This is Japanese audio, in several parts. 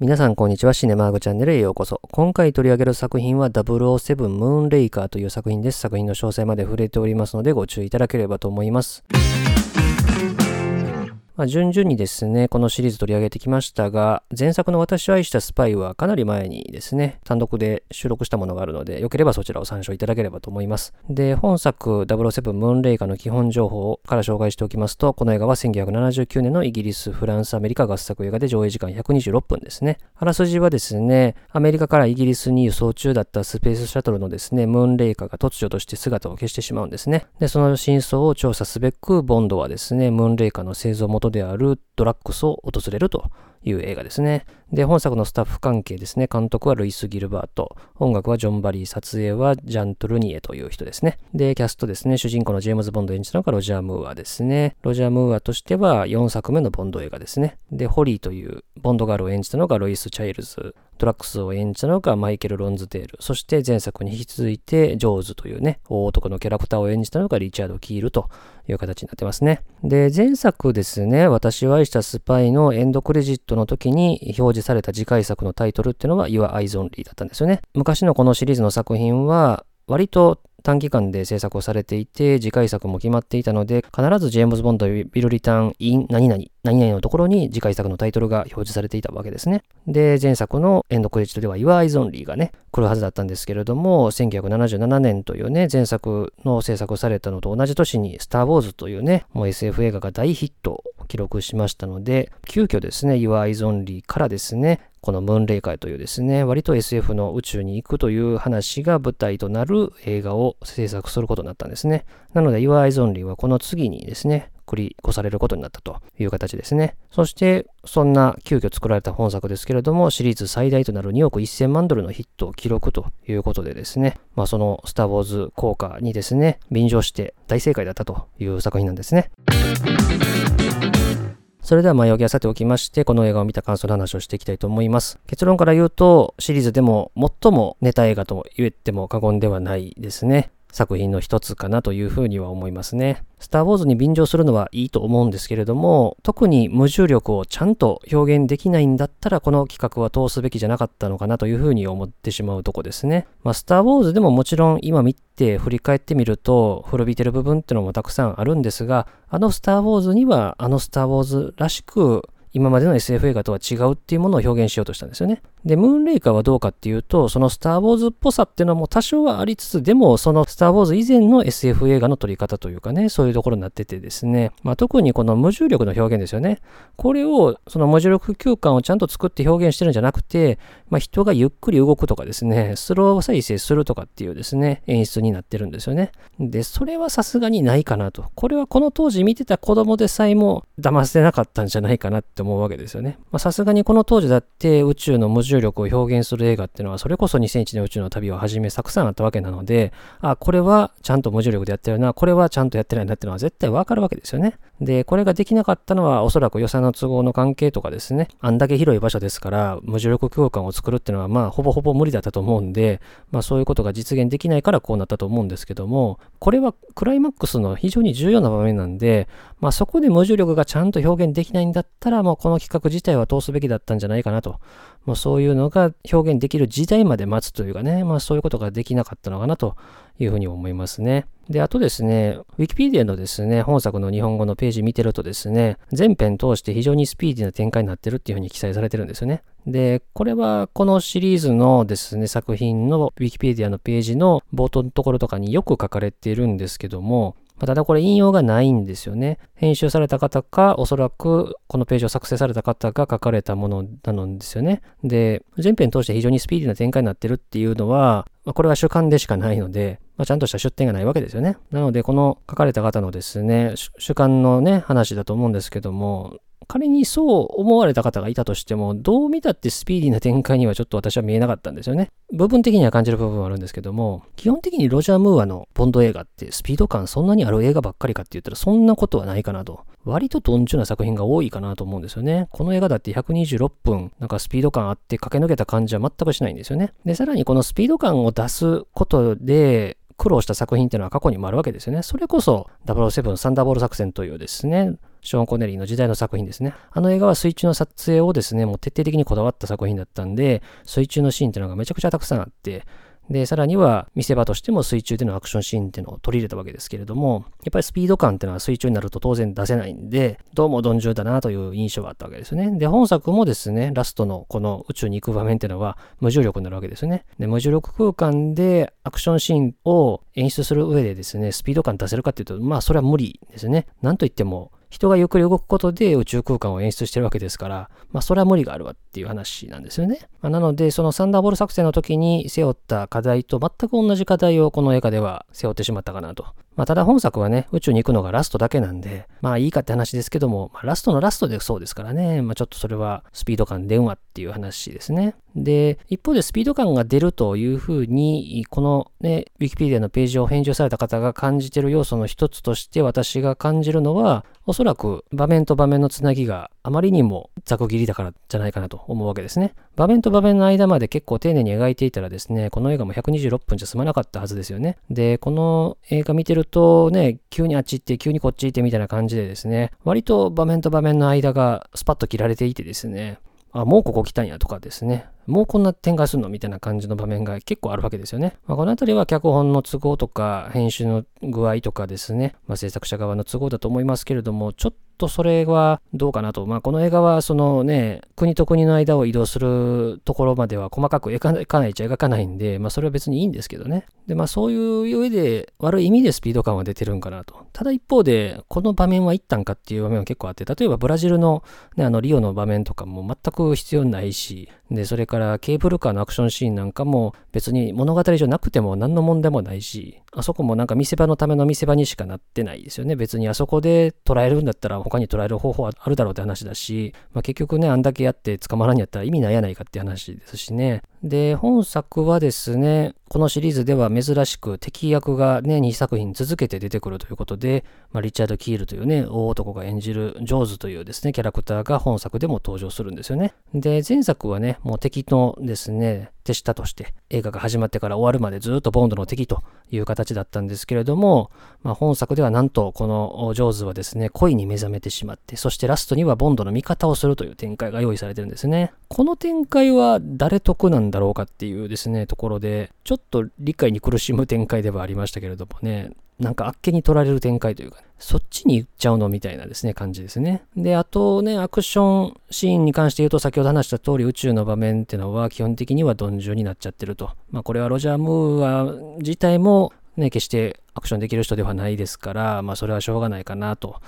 皆さんこんにちは。シネマーグチャンネルへようこそ。今回取り上げる作品は007ムーンレイカーという作品です。作品の詳細まで触れておりますのでご注意いただければと思います。まあ、順々にですね、このシリーズ取り上げてきましたが、前作の私を愛したスパイはかなり前にですね、単独で収録したものがあるので、よければそちらを参照いただければと思います。で、本作007ムーンレイカの基本情報から紹介しておきますと、この映画は1979年のイギリス、フランス、アメリカ合作映画で上映時間126分ですね。あらすじはですね、アメリカからイギリスに輸送中だったスペースシャトルのですね、ムーンレイカが突如として姿を消してしまうんですね。で、その真相を調査すべく、ボンドはですね、ムーンレイカーの製造元であるドラックスを訪れると。いう映画ですね。で、本作のスタッフ関係ですね。監督はルイス・ギルバート。音楽はジョン・バリー。撮影はジャン・トルニエという人ですね。で、キャストですね。主人公のジェームズ・ボンド演じたのがロジャー・ムーアですね。ロジャー・ムーアとしては4作目のボンド映画ですね。で、ホリーというボンドガールを演じたのがロイス・チャイルズ。ドラックスを演じたのがマイケル・ロンズデール。そして前作に引き続いてジョーズというね、大男のキャラクターを演じたのがリチャード・キールという形になってますね。で、前作ですね、私を愛したスパイのエンドクレジットの時に表示された次回作のタイトルっていうのは Your Eyes Only だったんですよね。昔のこのシリーズの作品は割と短期間で制作をされていて、次回作も決まっていたので、必ずジェームズ・ボンドビル・リターン・イン・何々、何々のところに次回作のタイトルが表示されていたわけですね。で、前作のエンドクレジットでは Your Eyes Only がね、来るはずだったんですけれども、1977年というね、前作の制作されたのと同じ年に、スター・ウォーズというね、もう SF 映画が大ヒット記録しましたので、急遽ですね、Your Eyes Only からですね、このムーンレイカーというですね、割と SF の宇宙に行くという話が舞台となる映画を制作することになったんですね。なので Your Eyes Only はこの次にですね、繰り越されることになったという形ですね。そして、そんな急遽作られた本作ですけれども、シリーズ最大となる2億1000万ドルのヒットを記録ということでですね、まあそのスター・ウォーズ効果にですね、便乗して大正解だったという作品なんですね。それでは前置きはさておきまして、この映画を見た感想の話をしていきたいと思います。結論から言うと、シリーズでも最もネタ映画と言っても過言ではないですね。作品の一つかなというふうには思いますね。スター・ウォーズに便乗するのはいいと思うんですけれども、特に無重力をちゃんと表現できないんだったら、この企画は通すべきじゃなかったのかなというふうに思ってしまうとこですね。まあ、スター・ウォーズでももちろん今見て振り返ってみると、古びてる部分ってのもたくさんあるんですが、あのスター・ウォーズにはあのスター・ウォーズらしく、今までの SF 映画とは違うっていうものを表現しようとしたんですよね。で、ムーンレイカーはどうかっていうと、そのスター・ウォーズっぽさっていうのも多少はありつつ、でもそのスター・ウォーズ以前の SF 映画の撮り方というかね、そういうところになっててですね、まあ、特にこの無重力の表現ですよね。これを、その無重力空間をちゃんと作って表現してるんじゃなくて、まあ、人がゆっくり動くとかですね、スロー再生するとかっていうですね、演出になってるんですよね。で、それはさすがにないかなと。これはこの当時見てた子供でさえも騙せなかったんじゃないかなってって思うわけですよね。さすがにこの当時だって宇宙の無重力を表現する映画っていうのは、それこそ2001年宇宙の旅をはじめたくさんあったわけなので、あ、これはちゃんと無重力でやってるな、これはちゃんとやってないなっていうのは絶対わかるわけですよね。で、これができなかったのはおそらく予算の都合の関係とかですね、あんだけ広い場所ですから、無重力空間を作るっていうのはまあほぼほぼ無理だったと思うんで、まあそういうことが実現できないからこうなったと思うんですけども、これはクライマックスの非常に重要な場面なんで、まあそこで無重力がちゃんと表現できないんだったら、もこの企画自体は通すべきだったんじゃないかなと。もうそういうのが表現できる時代まで待つというかね、まあそういうことができなかったのかなというふうに思いますね。で、あとですね、ウィキペディアのですね、本作の日本語のページ見てるとですね、全編通して非常にスピーディーな展開になってるっていうふうに記載されてるんですよね。で、これはこのシリーズのですね、作品のウィキペディアのページの冒頭のところとかによく書かれているんですけども、ただこれ引用がないんですよね。編集された方か、おそらくこのページを作成された方が書かれたものなのですよね。で、全編通して非常にスピーディーな展開になってるっていうのは、これは主観でしかないので、まあ、ちゃんとした出典がないわけですよね。なので、この書かれた方のですね、主観のね、話だと思うんですけども、仮にそう思われた方がいたとしても、どう見たってスピーディーな展開にはちょっと私は見えなかったんですよね。部分的には感じる部分はあるんですけども、基本的にロジャー・ムーアのボンド映画ってスピード感そんなにある映画ばっかりかって言ったらそんなことはないかなと。割と鈍重な作品が多いかなと思うんですよね。この映画だって126分、なんかスピード感あって駆け抜けた感じは全くしないんですよね。で、さらにこのスピード感を出すことで、苦労した作品っていうのは過去にもあるわけですよね。それこそ007サンダーボール作戦というですね、ショーン・コネリーの時代の作品ですね。あの映画は水中の撮影をですね、もう徹底的にこだわった作品だったんで、水中のシーンっていうのがめちゃくちゃたくさんあって、で、さらには見せ場としても水中でのアクションシーンっていうのを取り入れたわけですけれども、やっぱりスピード感っていうのは水中になると当然出せないんで、どうも鈍重だなという印象があったわけですね。で、本作もですね、ラストのこの宇宙に行く場面っていうのは無重力になるわけですね。で、無重力空間でアクションシーンを演出する上でですね、スピード感出せるかっていうと、まあそれは無理ですね。なんといっても人がゆっくり動くことで宇宙空間を演出してるわけですから、まあそれは無理があるわっていう話なんですよね。まあ、なので、そのサンダーボール作戦の時に背負った課題と全く同じ課題をこの映画では背負ってしまったかなと。まあただ本作はね、宇宙に行くのがラストだけなんで、まあいいかって話ですけども、まあ、ラストのラストでそうですからね、まあちょっとそれはスピード感出んわっていう話ですね。で、一方でスピード感が出るというふうに、このね、ウィキペディアのページを編集された方が感じてる要素の一つとして私が感じるのは、おそらく場面と場面のつなぎがあまりにもざく切りだからじゃないかなと思うわけですね。場面と場面の間まで結構丁寧に描いていたらですね、この映画も126分じゃ済まなかったはずですよね。で、この映画見てるとね、急にあっち行って、急にこっち行ってみたいな感じでですね、割と場面と場面の間がスパッと切られていてですね、あ、もうここ来たんやとかですね。もうこんな展開するの？みたいな感じの場面が結構あるわけですよね。まあ、このあたりは脚本の都合とか編集の具合とかですね、まあ、制作者側の都合だと思いますけれども、ちょっとそれはどうかなと。まあ、この映画はそのね、国と国の間を移動するところまでは細かく描かないっちゃ描かないんで、まあ、それは別にいいんですけどね。で、まあ、そういう上で悪い意味でスピード感は出てるんかなと。ただ一方で、この場面は一旦かっていう場面は結構あって、例えばブラジルの,、ね、あのリオの場面とかも全く必要ないし、で、それからからケーブルカーのアクションシーンなんかも別に物語上なくても何の問題もないし、あそこもなんか見せ場のための見せ場にしかなってないですよね。別にあそこで捉えるんだったら他に捉える方法はあるだろうって話だし、まあ、結局ね、あんだけやって捕まらんやったら意味ないやないかって話ですしね。で、本作はですね、このシリーズでは珍しく敵役がね、2作品続けて出てくるということで、まあ、リチャード・キールというね、大男が演じるジョーズというですね、キャラクターが本作でも登場するんですよね。で、前作はね、もう敵のですね、でしたとして映画が始まってから終わるまでずっとボンドの敵という形だったんですけれども、まあ、本作ではなんとこのジョーズはですね、恋に目覚めてしまって、そしてラストにはボンドの味方をするという展開が用意されてるんですね。この展開は誰得なんだろうかっていうですね、ところで、ちょっと理解に苦しむ展開ではありましたけれどもね、なんかあっけに取られる展開というか、そっちに行っちゃうのみたいなですね、感じですね。で、あとね、アクションシーンに関して言うと、先ほど話した通り宇宙の場面っていうのは基本的には鈍重になっちゃってると。まあこれはロジャー・ムーア自体もね、決してアクションできる人ではないですから、まあそれはしょうがないかなと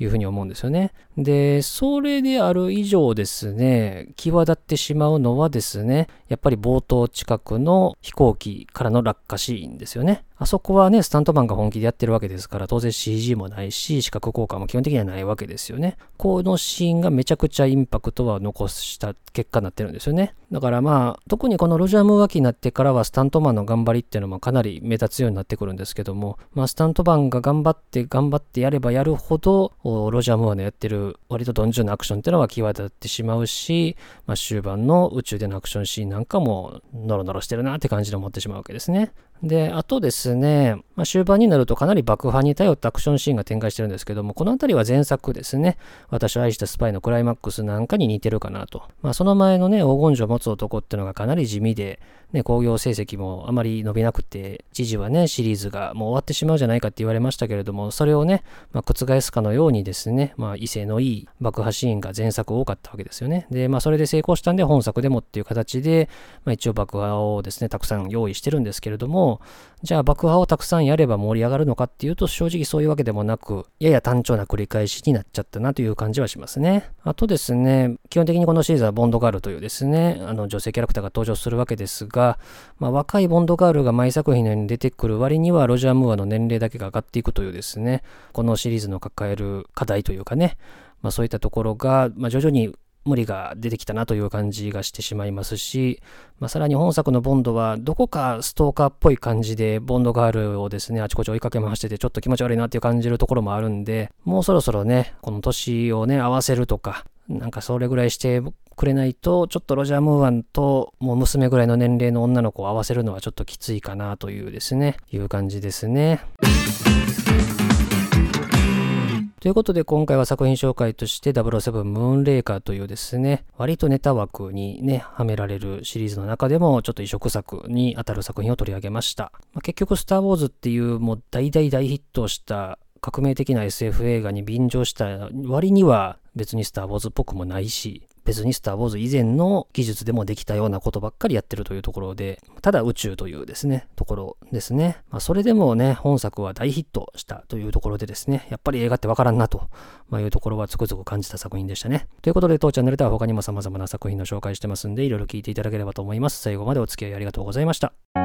いうふうに思うんですよね。で、それである以上ですね、際立ってしまうのはですね、やっぱり冒頭近くの飛行機からの落下シーンですよね。あそこはね、スタントマンが本気でやってるわけですから、当然 CG もないし、視覚効果も基本的にはないわけですよね。このシーンがめちゃくちゃインパクトは残した結果になってるんですよね。だからまあ、特にこのロジャー・ムーワキになってからは、スタントマンの頑張りっていうのもかなり目立つようになってくるんですけども、まあ、スタントマンが頑張って頑張ってやればやるほど、ロジャー・ムーアのやってる割とドンジョンのアクションっていうのは際立ってしまうし、まあ、終盤の宇宙でのアクションシーンなんかも、ノロノロしてるなって感じで思ってしまうわけですね。で、あとですね、まあ、終盤になるとかなり爆破に頼ったアクションシーンが展開してるんですけども、この辺りは前作ですね、私を愛したスパイのクライマックスなんかに似てるかなと。まあ、その前のね、黄金女を持つ男っていうのがかなり地味で、ね、興行成績もあまり伸びなくて、知事はね、シリーズがもう終わってしまうじゃないかって言われましたけれども、それをね、まあ、覆すかのようにですね、まあ、威勢のいい爆破シーンが前作多かったわけですよね。で、まあ、それで成功したんで、本作でもっていう形で、まあ、一応爆破をですね、たくさん用意してるんですけれども、じゃあ爆破をたくさんやれば盛り上がるのかっていうと、正直そういうわけでもなく、やや単調な繰り返しになっちゃったなという感じはしますね。あとですね、基本的にこのシリーズはボンドガールというですね、あの女性キャラクターが登場するわけですが、まあ、若いボンドガールが毎作品のように出てくる割には、ロジャー・ムーアの年齢だけが上がっていくというですね、このシリーズの抱える課題というかね、まあ、そういったところが、まあ、徐々に無理が出てきたなという感じがしてしまいますし、まあ、さらに本作のボンドはどこかストーカーっぽい感じでボンドガールをですね、あちこち追いかけ回しててちょっと気持ち悪いなっていう感じるところもあるんで、もうそろそろね、この年をね、合わせるとか、なんかそれぐらいしてくれないと、ちょっとロジャー・ムーアンともう娘ぐらいの年齢の女の子を合わせるのはちょっときついかなというですね、いう感じですね。ということで今回は作品紹介として007ムーンレーカーというですね、割とネタ枠にね、はめられるシリーズの中でもちょっと移植作に当たる作品を取り上げました。まあ、結局スターウォーズっていうもう大大大ヒットした革命的な SF 映画に便乗した割には別にスター・ウォーズっぽくもないし、別にスター・ウォーズ以前の技術でもできたようなことばっかりやってるというところで、ただ宇宙というですね、ところですね。まあ、それでもね、本作は大ヒットしたというところでですね、やっぱり映画ってわからんなと、ま、いうところはつくづく感じた作品でしたね。ということで、当チャンネルでは他にも様々な作品の紹介してますんで、いろいろ聞いていただければと思います。最後までお付き合いありがとうございました。